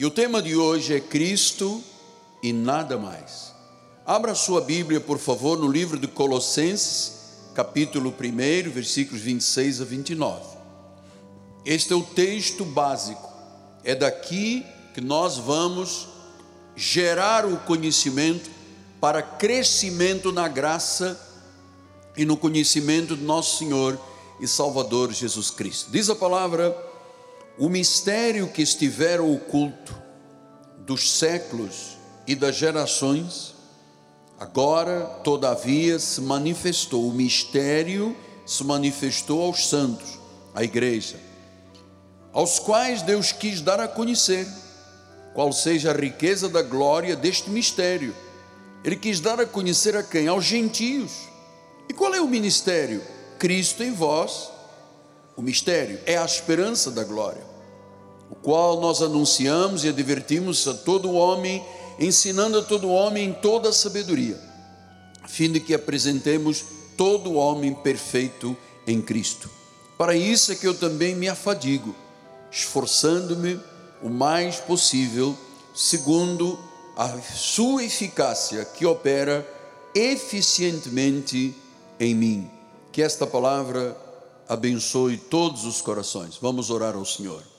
E o tema de hoje é Cristo e nada mais. Abra sua Bíblia, por favor, no livro de Colossenses, capítulo 1, versículos 26 a 29. Este é o texto básico. É daqui que nós vamos gerar o conhecimento para crescimento na graça e no conhecimento do nosso Senhor e Salvador Jesus Cristo. Diz a palavra: o mistério que estivera oculto dos séculos e das gerações, agora, todavia, se manifestou. O mistério se manifestou aos santos, à igreja, aos quais Deus quis dar a conhecer qual seja a riqueza da glória deste mistério. Ele quis dar a conhecer a quem? Aos gentios. E qual é o ministério? Cristo em vós. O mistério é a esperança da glória, o qual nós anunciamos e advertimos a todo homem, ensinando a todo homem em toda a sabedoria, a fim de que apresentemos todo homem perfeito em Cristo. Para isso é que eu também me afadigo, esforçando-me o mais possível, segundo a sua eficácia que opera eficientemente em mim. Que esta palavra abençoe todos os corações. Vamos orar ao Senhor.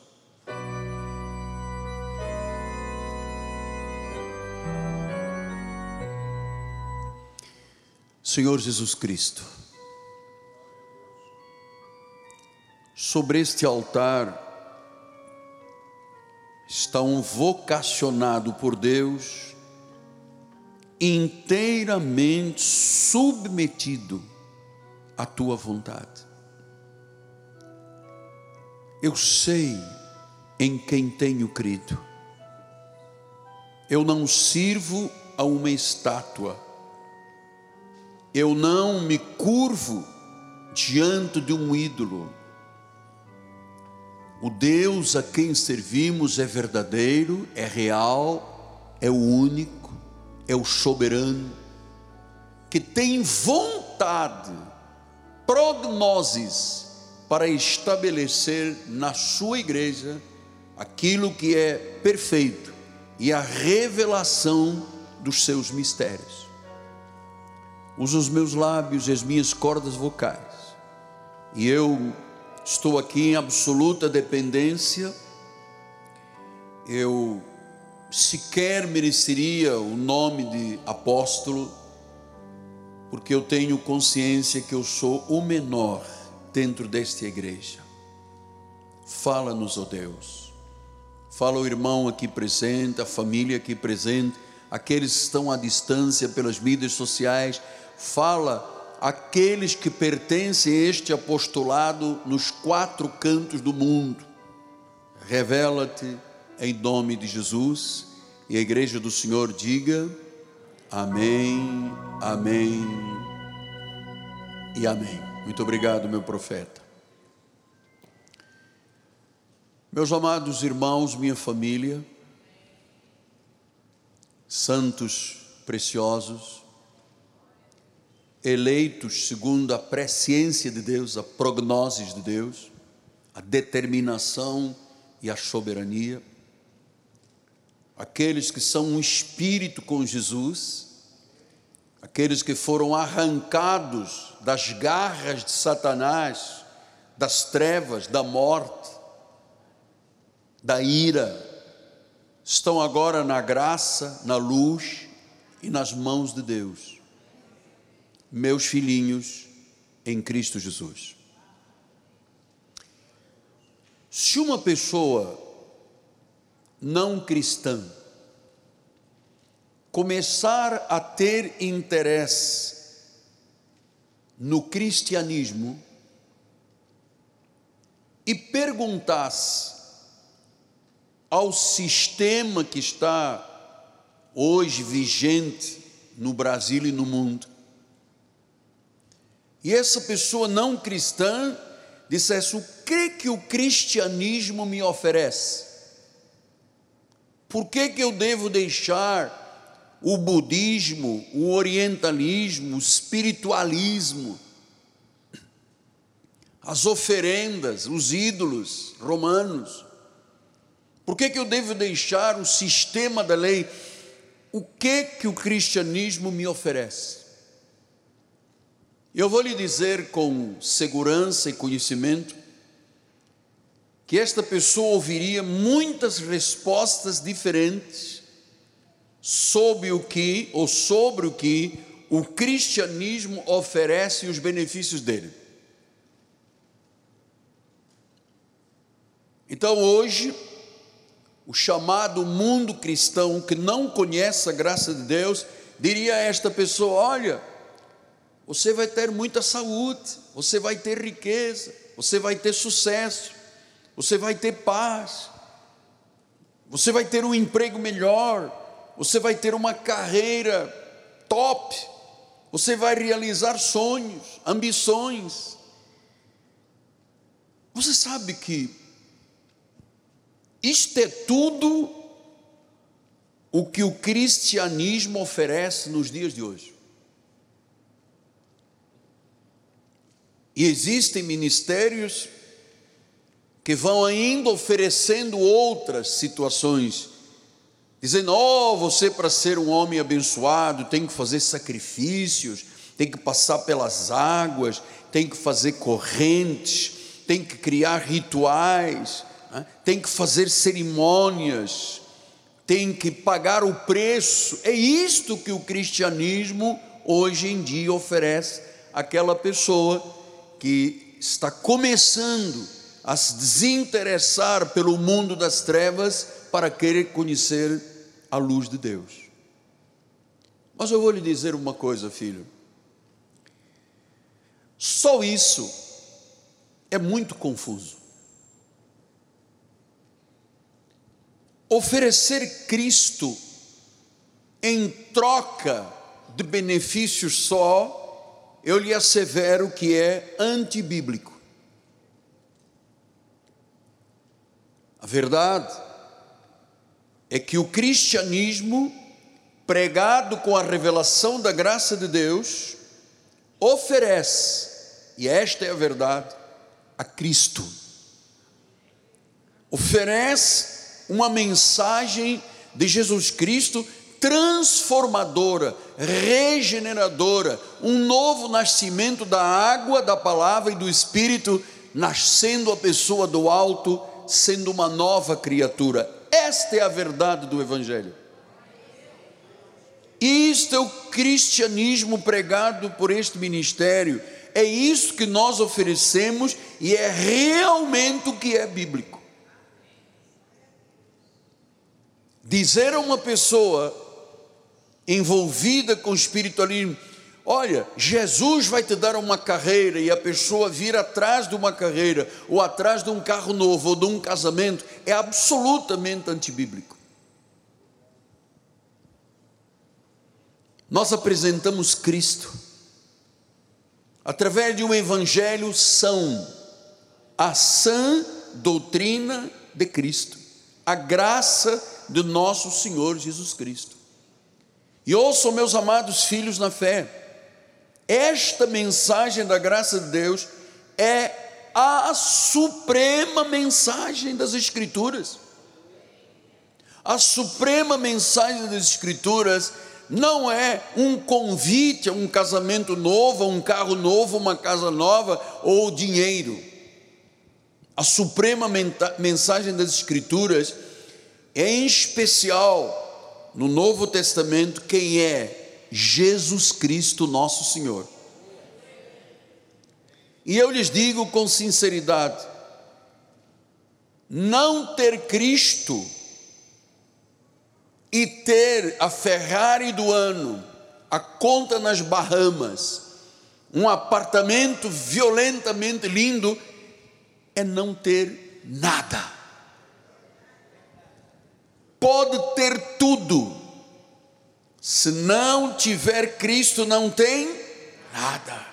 Senhor Jesus Cristo, sobre este altar, estão vocacionados por Deus, inteiramente submetido à tua vontade. Eu sei em quem tenho crido. Eu não sirvo a uma estátua. Eu não me curvo diante de um ídolo o Deus a quem servimos é verdadeiro, é real, é o único, é o soberano, que tem vontade, prognoses para estabelecer na sua igreja aquilo que é perfeito e a revelação dos seus mistérios. Usa os meus lábios e as minhas cordas vocais, e eu estou aqui em absoluta dependência, eu sequer mereceria o nome de apóstolo, porque eu tenho consciência que eu sou o menor dentro desta igreja. Fala-nos, ó oh Deus. Fala o irmão aqui presente, a família aqui presente, aqueles que estão à distância pelas mídias sociais. Fala aqueles que pertencem a este apostolado nos quatro cantos do mundo. Revela-te em nome de Jesus e a igreja do Senhor diga: Amém, Amém e Amém. Muito obrigado, meu profeta. Meus amados irmãos, minha família, santos preciosos, eleitos segundo a presciência de Deus, a prognoses de Deus, a determinação e a soberania, aqueles que são um espírito com Jesus, aqueles que foram arrancados das garras de Satanás, das trevas, da morte, da ira, estão agora na graça, na luz e nas mãos de Deus meus filhinhos em Cristo Jesus. Se uma pessoa não cristã começar a ter interesse no cristianismo e perguntasse ao sistema que está hoje vigente no Brasil e no mundo, e essa pessoa não cristã dissesse: o que que o cristianismo me oferece? Por que, que eu devo deixar o budismo, o orientalismo, o espiritualismo, as oferendas, os ídolos romanos? Por que, que eu devo deixar o sistema da lei? O que que o cristianismo me oferece? Eu vou lhe dizer com segurança e conhecimento que esta pessoa ouviria muitas respostas diferentes sobre o que ou sobre o que o cristianismo oferece e os benefícios dele. Então hoje, o chamado mundo cristão que não conhece a graça de Deus, diria a esta pessoa: olha, você vai ter muita saúde, você vai ter riqueza, você vai ter sucesso, você vai ter paz, você vai ter um emprego melhor, você vai ter uma carreira top, você vai realizar sonhos, ambições. Você sabe que isto é tudo o que o cristianismo oferece nos dias de hoje. E existem ministérios que vão ainda oferecendo outras situações, dizendo: Oh, você para ser um homem abençoado tem que fazer sacrifícios, tem que passar pelas águas, tem que fazer correntes, tem que criar rituais, né? tem que fazer cerimônias, tem que pagar o preço. É isto que o cristianismo hoje em dia oferece àquela pessoa que está começando a se desinteressar pelo mundo das trevas para querer conhecer a luz de Deus. Mas eu vou lhe dizer uma coisa, filho. Só isso é muito confuso. Oferecer Cristo em troca de benefícios só eu lhe assevero que é antibíblico. A verdade é que o cristianismo, pregado com a revelação da graça de Deus, oferece, e esta é a verdade, a Cristo. Oferece uma mensagem de Jesus Cristo transformadora, regeneradora, um novo nascimento da água, da palavra e do Espírito, nascendo a pessoa do alto, sendo uma nova criatura. Esta é a verdade do Evangelho. Isto é o cristianismo pregado por este ministério. É isso que nós oferecemos e é realmente o que é bíblico. Dizer a uma pessoa envolvida com espiritualismo. Olha, Jesus vai te dar uma carreira e a pessoa vir atrás de uma carreira, ou atrás de um carro novo, ou de um casamento, é absolutamente antibíblico. Nós apresentamos Cristo através de um evangelho são, a sã doutrina de Cristo, a graça de nosso Senhor Jesus Cristo. E ouçam, meus amados filhos na fé, esta mensagem da graça de Deus é a suprema mensagem das Escrituras. A suprema mensagem das Escrituras não é um convite a um casamento novo, a um carro novo, uma casa nova ou dinheiro. A suprema mensagem das Escrituras é em especial no Novo Testamento quem é Jesus Cristo, nosso Senhor. E eu lhes digo com sinceridade: não ter Cristo e ter a Ferrari do ano, a conta nas Bahamas, um apartamento violentamente lindo, é não ter nada pode ter tudo, se não tiver Cristo, não tem nada.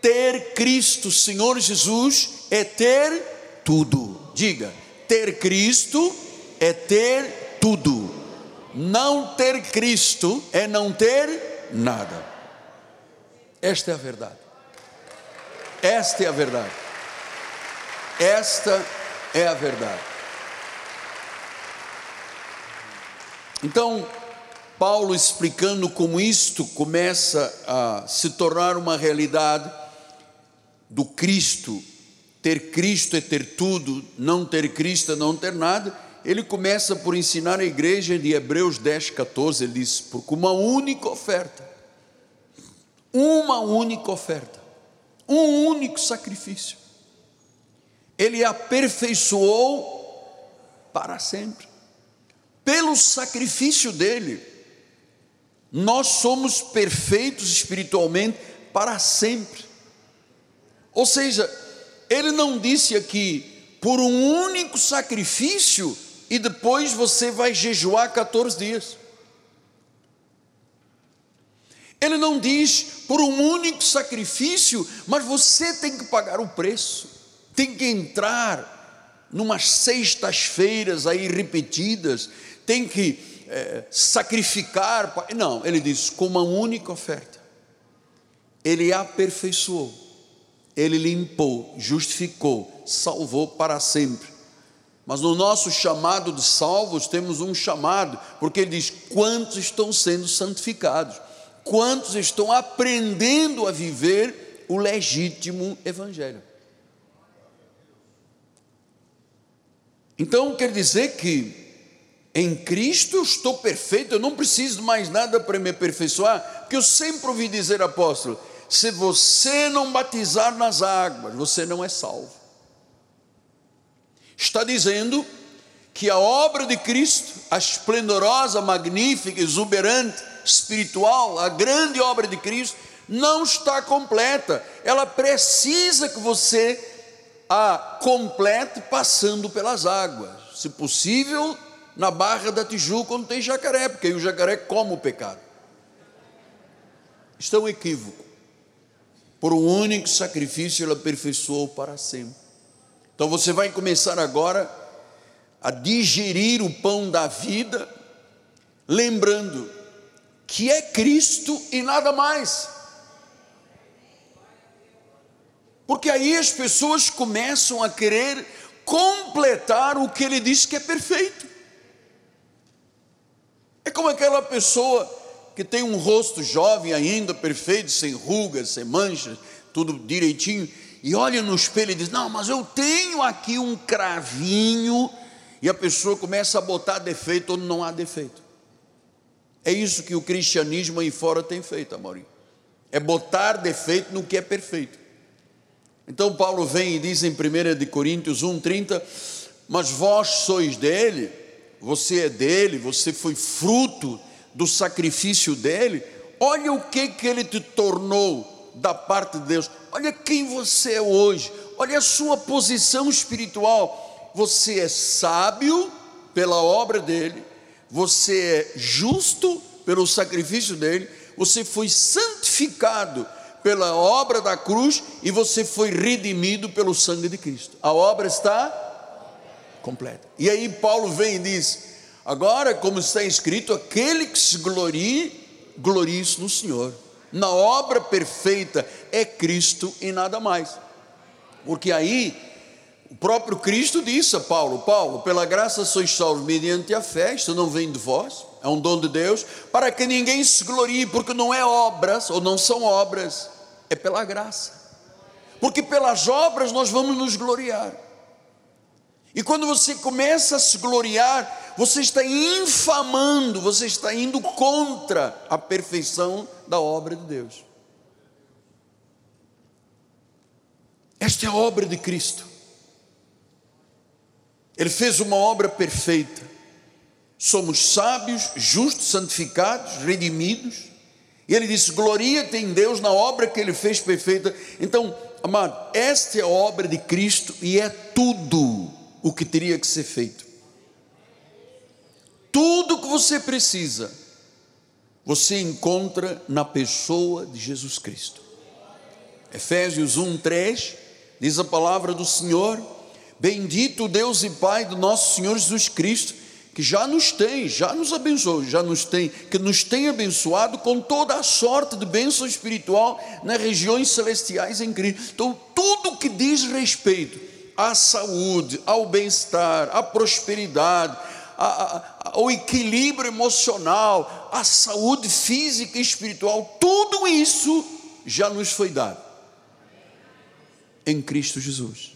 Ter Cristo, Senhor Jesus, é ter tudo. Diga, ter Cristo é ter tudo. Não ter Cristo é não ter nada. Esta é a verdade. Esta é a verdade. Esta é a verdade. Então, Paulo explicando como isto começa a se tornar uma realidade do Cristo, ter Cristo é ter tudo, não ter Cristo é não ter nada. Ele começa por ensinar a igreja de Hebreus 10, 14, ele diz: porque uma única oferta, uma única oferta, um único sacrifício, ele aperfeiçoou para sempre. Pelo sacrifício dele, nós somos perfeitos espiritualmente para sempre. Ou seja, ele não disse aqui por um único sacrifício e depois você vai jejuar 14 dias. Ele não diz por um único sacrifício, mas você tem que pagar o preço, tem que entrar numas sextas-feiras aí repetidas, tem que é, sacrificar. Não, ele diz com uma única oferta. Ele aperfeiçoou, ele limpou, justificou, salvou para sempre. Mas no nosso chamado de salvos temos um chamado, porque ele diz: quantos estão sendo santificados? quantos estão aprendendo a viver o legítimo Evangelho. Então quer dizer que em Cristo eu estou perfeito, eu não preciso mais nada para me aperfeiçoar, porque eu sempre ouvi dizer, apóstolo, se você não batizar nas águas, você não é salvo. Está dizendo que a obra de Cristo, a esplendorosa, magnífica, exuberante, espiritual, a grande obra de Cristo, não está completa. Ela precisa que você a complete passando pelas águas. Se possível, na Barra da Tijuca, onde tem jacaré, porque aí o jacaré come o pecado. Isto é um equívoco. Por um único sacrifício, ele aperfeiçoou para sempre. Então você vai começar agora a digerir o pão da vida, lembrando que é Cristo e nada mais. Porque aí as pessoas começam a querer completar o que ele diz que é perfeito. É como aquela pessoa que tem um rosto jovem ainda, perfeito, sem rugas, sem manchas, tudo direitinho, e olha no espelho e diz: Não, mas eu tenho aqui um cravinho, e a pessoa começa a botar defeito onde não há defeito. É isso que o cristianismo aí fora tem feito, Amorim. É botar defeito no que é perfeito. Então Paulo vem e diz em 1 de Coríntios 1:30, mas vós sois dele, você é dele, você foi fruto do sacrifício dele. Olha o que que ele te tornou da parte de Deus. Olha quem você é hoje. Olha a sua posição espiritual. Você é sábio pela obra dele você é justo pelo sacrifício dele, você foi santificado pela obra da cruz e você foi redimido pelo sangue de Cristo. A obra está completa. E aí Paulo vem e diz: agora, como está escrito, aquele que se glorie, glorie-se no Senhor. Na obra perfeita é Cristo e nada mais. Porque aí o próprio Cristo disse a Paulo: Paulo, pela graça sois salvos mediante a fé, isto não vem de vós, é um dom de Deus, para que ninguém se glorie, porque não é obras, ou não são obras, é pela graça. Porque pelas obras nós vamos nos gloriar. E quando você começa a se gloriar, você está infamando, você está indo contra a perfeição da obra de Deus. Esta é a obra de Cristo. Ele fez uma obra perfeita. Somos sábios, justos, santificados, redimidos. E ele disse: Gloria-te em Deus na obra que ele fez perfeita. Então, amado, esta é a obra de Cristo e é tudo o que teria que ser feito. Tudo que você precisa, você encontra na pessoa de Jesus Cristo. Efésios 1, 3 diz a palavra do Senhor Bendito Deus e Pai do nosso Senhor Jesus Cristo, que já nos tem, já nos abençoou, já nos tem, que nos tem abençoado com toda a sorte de bênção espiritual nas regiões celestiais em Cristo. Então, tudo que diz respeito à saúde, ao bem-estar, à prosperidade, a, a, o equilíbrio emocional, a saúde física e espiritual, tudo isso já nos foi dado em Cristo Jesus.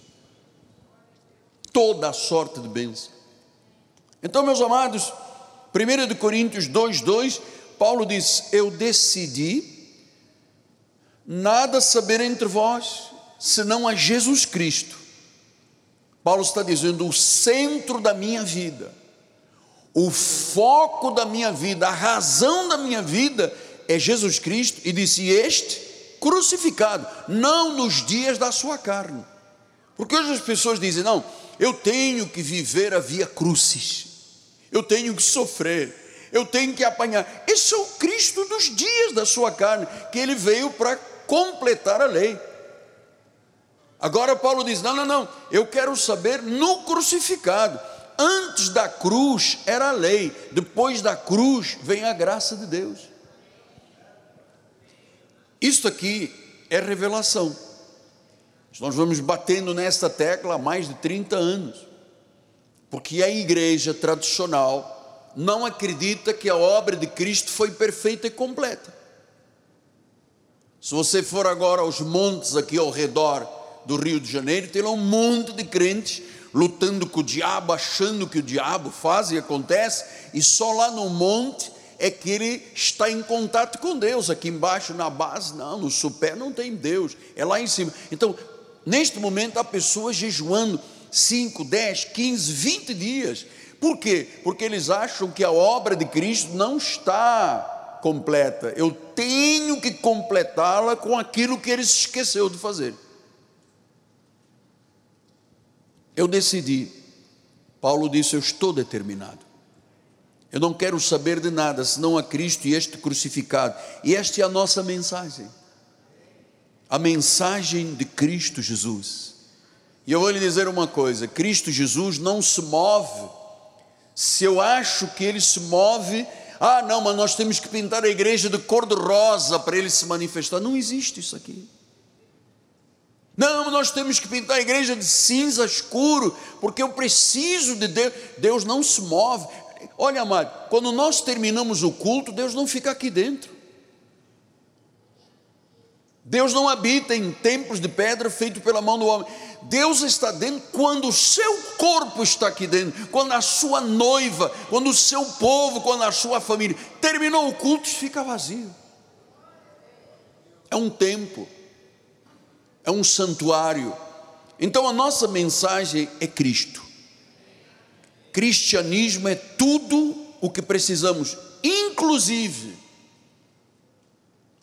Toda a sorte de bênção. Então, meus amados, 1 Coríntios 2, 2, Paulo diz: Eu decidi nada saber entre vós, senão a Jesus Cristo. Paulo está dizendo: o centro da minha vida, o foco da minha vida, a razão da minha vida é Jesus Cristo, e disse: Este crucificado, não nos dias da sua carne. Porque hoje as pessoas dizem: Não, eu tenho que viver a via crucis, eu tenho que sofrer, eu tenho que apanhar. Esse é o Cristo dos dias da sua carne, que ele veio para completar a lei. Agora Paulo diz: não, não, não, eu quero saber no crucificado. Antes da cruz era a lei, depois da cruz vem a graça de Deus. Isto aqui é revelação. Nós vamos batendo nesta tecla há mais de 30 anos, porque a igreja tradicional não acredita que a obra de Cristo foi perfeita e completa. Se você for agora aos montes aqui ao redor do Rio de Janeiro, tem lá um monte de crentes lutando com o diabo, achando que o diabo faz e acontece, e só lá no monte é que ele está em contato com Deus. Aqui embaixo na base, não, no supé não tem Deus, é lá em cima. Então, neste momento, há pessoas jejuando 5, 10, 15, 20 dias. Por quê? Porque eles acham que a obra de Cristo não está completa, eu tenho que completá-la com aquilo que ele se esqueceu de fazer. Eu decidi, Paulo disse: Eu estou determinado. Eu não quero saber de nada senão a Cristo e este crucificado. E esta é a nossa mensagem. A mensagem de Cristo Jesus. E eu vou lhe dizer uma coisa: Cristo Jesus não se move. Se eu acho que ele se move ah, não, mas nós temos que pintar a igreja de cor de rosa para ele se manifestar. Não existe isso aqui. Não, nós temos que pintar a igreja de cinza escuro, porque eu preciso de Deus. Deus não se move. Olha, amado, quando nós terminamos o culto, Deus não fica aqui dentro. Deus não habita em templos de pedra feito pela mão do homem. Deus está dentro quando o seu corpo está aqui dentro, quando a sua noiva, quando o seu povo, quando a sua família. Terminou o culto, fica vazio. É um templo, é um santuário. Então a nossa mensagem é Cristo. Cristianismo é tudo o que precisamos, inclusive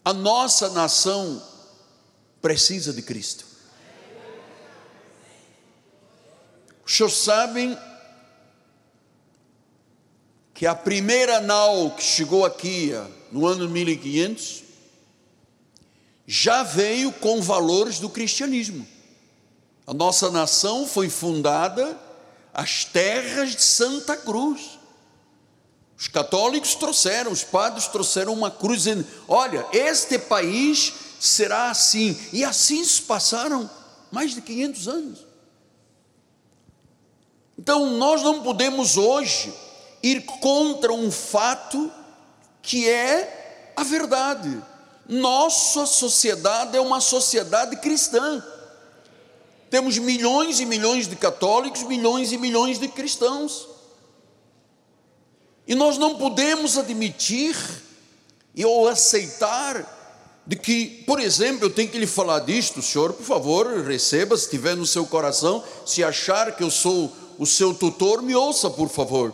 a nossa nação precisa de Cristo. Os senhores sabem que a primeira nau que chegou aqui no ano 1500 já veio com valores do cristianismo. A nossa nação foi fundada às terras de Santa Cruz. Os católicos trouxeram, os padres trouxeram uma cruz Olha, este país será assim. E assim se passaram mais de 500 anos. Então nós não podemos hoje ir contra um fato que é a verdade. Nossa sociedade é uma sociedade cristã. Temos milhões e milhões de católicos, milhões e milhões de cristãos. E nós não podemos admitir ou aceitar de que, por exemplo, eu tenho que lhe falar disto, senhor, por favor, receba, se tiver no seu coração, se achar que eu sou o seu tutor, me ouça, por favor.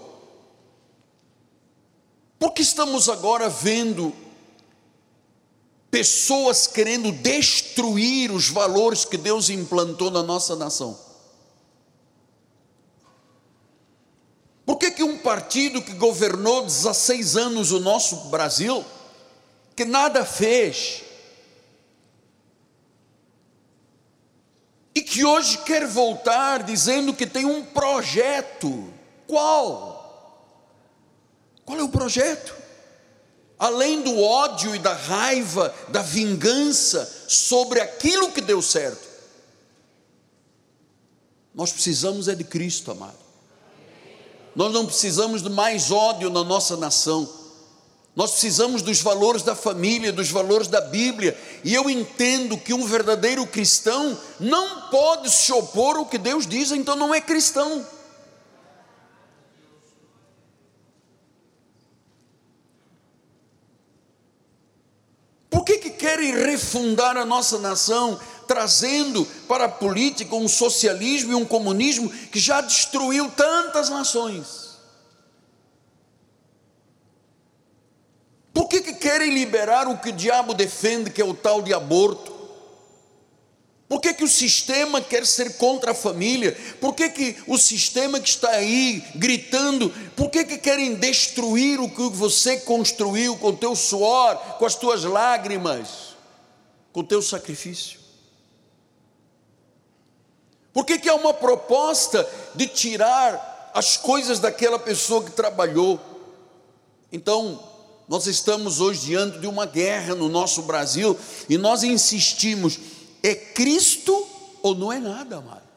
Porque estamos agora vendo pessoas querendo destruir os valores que Deus implantou na nossa nação. Por que, que um partido que governou 16 anos o nosso Brasil que nada fez, e que hoje quer voltar dizendo que tem um projeto. Qual? Qual é o projeto? Além do ódio e da raiva, da vingança sobre aquilo que deu certo. Nós precisamos é de Cristo, amado. nós não precisamos de mais ódio na nossa nação. Nós precisamos dos valores da família, dos valores da Bíblia, e eu entendo que um verdadeiro cristão não pode se opor ao que Deus diz, então não é cristão. Por que, que querem refundar a nossa nação, trazendo para a política um socialismo e um comunismo que já destruiu tantas nações? Por que, que querem liberar o que o diabo defende, que é o tal de aborto? Por que, que o sistema quer ser contra a família? Por que, que o sistema que está aí gritando, por que, que querem destruir o que você construiu com o teu suor, com as tuas lágrimas, com o teu sacrifício? Por que, que há uma proposta de tirar as coisas daquela pessoa que trabalhou? Então, nós estamos hoje diante de uma guerra no nosso Brasil e nós insistimos é Cristo ou não é nada, amado.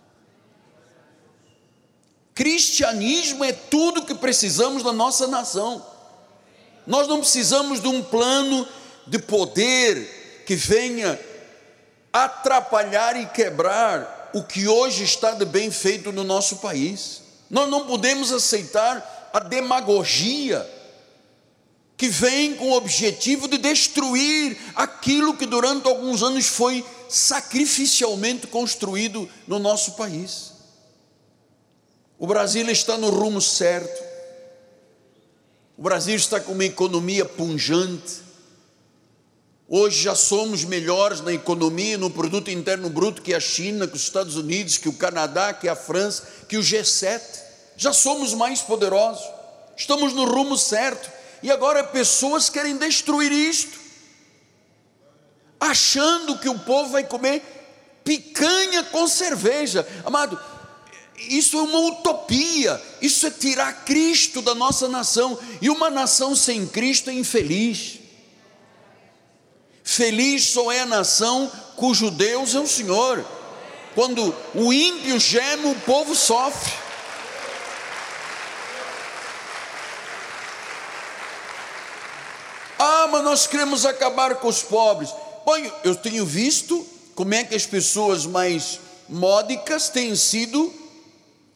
Cristianismo é tudo que precisamos da nossa nação. Nós não precisamos de um plano de poder que venha atrapalhar e quebrar o que hoje está de bem feito no nosso país. Nós não podemos aceitar a demagogia que vem com o objetivo de destruir aquilo que durante alguns anos foi sacrificialmente construído no nosso país. O Brasil está no rumo certo. O Brasil está com uma economia punjante. Hoje já somos melhores na economia, no produto interno bruto que a China, que os Estados Unidos, que o Canadá, que a França, que o G7. Já somos mais poderosos. Estamos no rumo certo. E agora pessoas querem destruir isto achando que o povo vai comer picanha com cerveja. Amado, isso é uma utopia, isso é tirar Cristo da nossa nação, e uma nação sem Cristo é infeliz. Feliz só é a nação cujo Deus é o Senhor. Quando o ímpio geme, o povo sofre. Ah, mas nós queremos acabar com os pobres. Bom, eu tenho visto como é que as pessoas mais módicas têm sido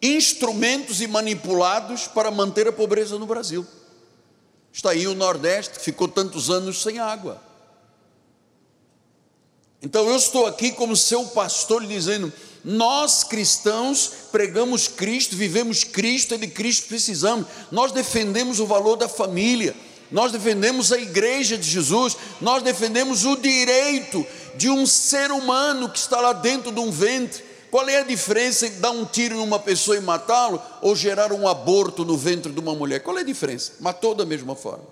instrumentos e manipulados para manter a pobreza no Brasil. Está aí o Nordeste, que ficou tantos anos sem água. Então eu estou aqui como seu pastor dizendo: nós cristãos pregamos Cristo, vivemos Cristo, é de Cristo precisamos. Nós defendemos o valor da família, nós defendemos a igreja de Jesus, nós defendemos o direito de um ser humano que está lá dentro de um ventre. Qual é a diferença entre dar um tiro numa pessoa e matá-lo ou gerar um aborto no ventre de uma mulher? Qual é a diferença? Matou da mesma forma.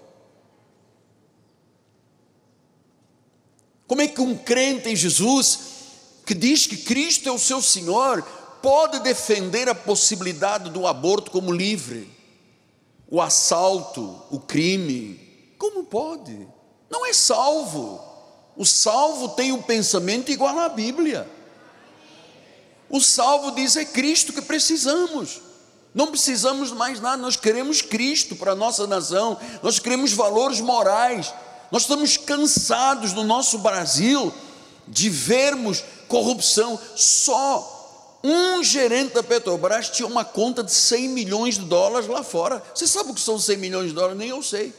Como é que um crente em Jesus, que diz que Cristo é o seu Senhor, pode defender a possibilidade do aborto como livre? O assalto, o crime. Como pode? Não é salvo. O salvo tem um pensamento igual à Bíblia. O salvo diz é Cristo que precisamos. Não precisamos mais nada, nós queremos Cristo para a nossa nação, nós queremos valores morais. Nós estamos cansados no nosso Brasil de vermos corrupção só um gerente da Petrobras tinha uma conta de 100 milhões de dólares lá fora. Você sabe o que são 100 milhões de dólares? Nem eu sei.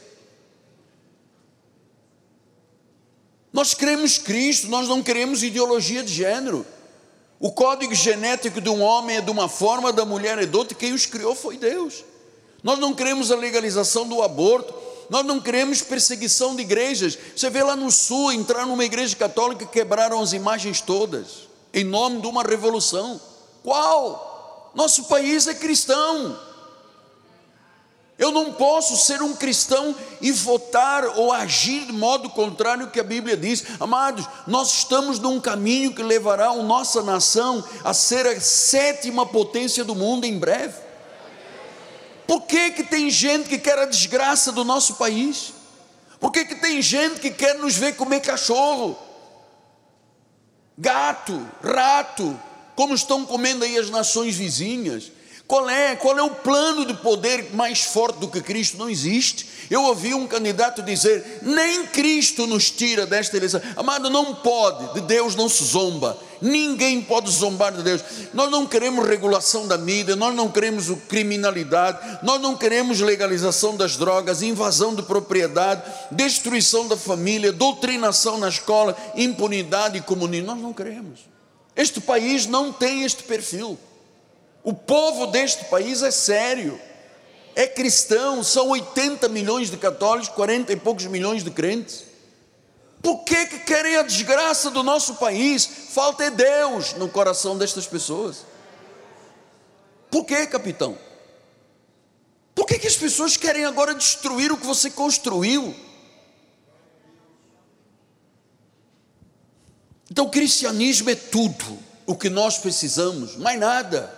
Nós queremos Cristo, nós não queremos ideologia de gênero. O código genético de um homem é de uma forma, da mulher é de outra, quem os criou foi Deus. Nós não queremos a legalização do aborto, nós não queremos perseguição de igrejas. Você vê lá no sul, entrar numa igreja católica, quebraram as imagens todas, em nome de uma revolução. Qual? Nosso país é cristão. Eu não posso ser um cristão e votar ou agir de modo contrário ao que a Bíblia diz. Amados, nós estamos num caminho que levará a nossa nação a ser a sétima potência do mundo em breve. Por que, que tem gente que quer a desgraça do nosso país? Por que, que tem gente que quer nos ver comer cachorro, gato, rato, como estão comendo aí as nações vizinhas, Qual é? Qual é o plano de poder mais forte do que Cristo? Não existe. Eu ouvi um candidato dizer: nem Cristo nos tira desta eleição. Amado, não pode, de Deus não se zomba. Ninguém pode zombar de Deus. Nós não queremos regulação da mídia, nós não queremos criminalidade, nós não queremos legalização das drogas, invasão de propriedade, destruição da família, doutrinação na escola, impunidade e comunismo. Nós não queremos. Este país não tem este perfil. O povo deste país é sério, é cristão, são 80 milhões de católicos, 40 e poucos milhões de crentes. Por que, que querem a desgraça do nosso país? Falta é Deus no coração destas pessoas. Por que, capitão? Por que, que as pessoas querem agora destruir o que você construiu? Então, o cristianismo é tudo o que nós precisamos, mais nada.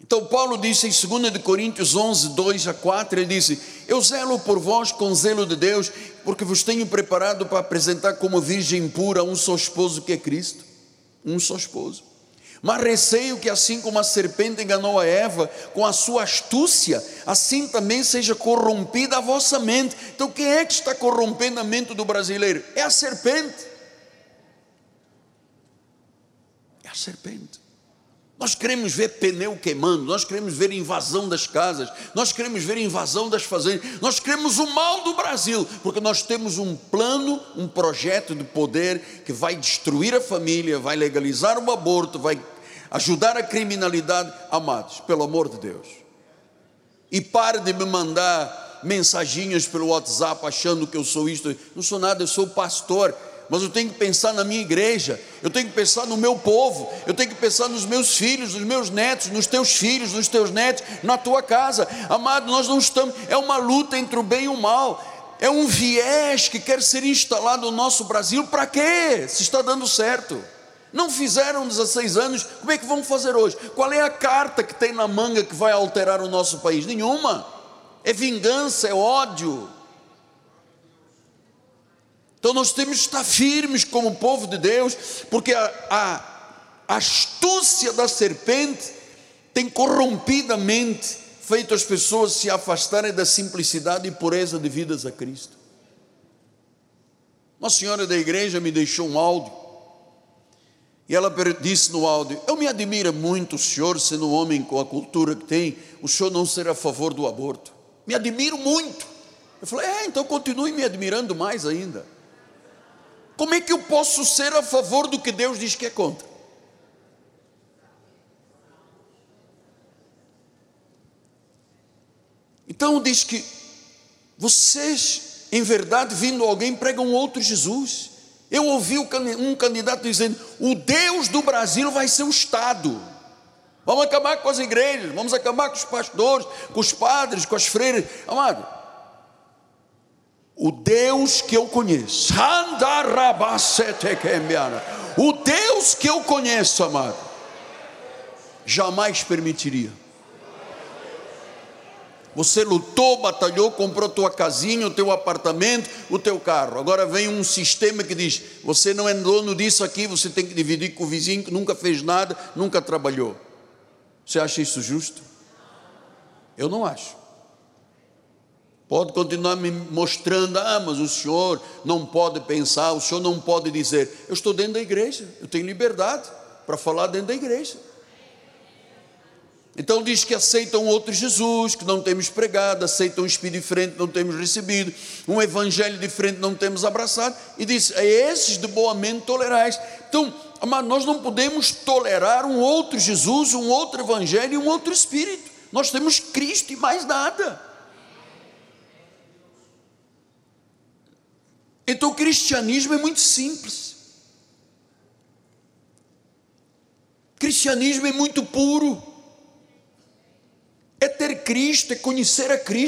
Então, Paulo disse em 2 Coríntios 11, 2 a 4, ele disse: Eu zelo por vós com zelo de Deus, porque vos tenho preparado para apresentar como virgem pura um só esposo que é Cristo, um só esposo. Mas receio que, assim como a serpente enganou a Eva com a sua astúcia, assim também seja corrompida a vossa mente. Então, quem é que está corrompendo a mente do brasileiro? É a serpente. É a serpente. Nós queremos ver pneu queimando, nós queremos ver invasão das casas, nós queremos ver invasão das fazendas, nós queremos o mal do Brasil, porque nós temos um plano, um projeto de poder que vai destruir a família, vai legalizar o aborto, vai ajudar a criminalidade. Amados, pelo amor de Deus. E pare de me mandar mensaginhas pelo WhatsApp achando que eu sou isto. Não sou nada, eu sou pastor mas eu tenho que pensar na minha igreja, eu tenho que pensar no meu povo, eu tenho que pensar nos meus filhos, nos meus netos, nos teus filhos, nos teus netos, na tua casa. Amado, nós não estamos, é uma luta entre o bem e o mal. É um viés que quer ser instalado no nosso Brasil, para quê? Se está dando certo. Não fizeram 16 anos, como é que vão fazer hoje? Qual é a carta que tem na manga que vai alterar o nosso país? Nenhuma. É vingança, é ódio, então nós temos que estar firmes como povo de Deus, porque a, a, astúcia da serpente tem corrompidamente feito as pessoas se afastarem da simplicidade e pureza devidas a Cristo. Uma senhora da igreja me deixou um áudio e ela disse no áudio: Eu me admiro muito o senhor, sendo um homem com a cultura que tem, o senhor não ser a favor do aborto. Me admiro muito. Eu falei: É, então continue me admirando mais ainda. Como é que eu posso ser a favor do que Deus diz que é contra? Então diz que vocês, em verdade, vindo alguém, pregam outro Jesus. Eu ouvi um candidato dizendo: o Deus do Brasil vai ser o Estado. Vamos acabar com as igrejas, vamos acabar com os pastores, com os padres, com as freiras. Amado, o Deus que eu conheço, o Deus que eu conheço, amado, jamais permitiria. Você lutou, batalhou, comprou tua casinha, o teu apartamento, o teu carro. Agora vem um sistema que diz: você não é dono disso aqui, você tem que dividir com o vizinho que nunca fez nada, nunca trabalhou. Você acha isso justo? Eu não acho. Pode continuar me mostrando, ah, mas o senhor não pode pensar, o senhor não pode dizer. Eu estou dentro da igreja, eu tenho liberdade para falar dentro da igreja. Então diz que aceitam outro Jesus, que não temos pregado, aceitam um espírito diferente, não temos recebido, um evangelho diferente, não temos abraçado, e diz: a esses de boa mente tolerais. Então, amado, nós não podemos tolerar um outro Jesus, um outro evangelho e um outro espírito. Nós temos Cristo e mais nada. Então o cristianismo é muito simples. O cristianismo é muito puro. É ter Cristo, é conhecer a Cristo.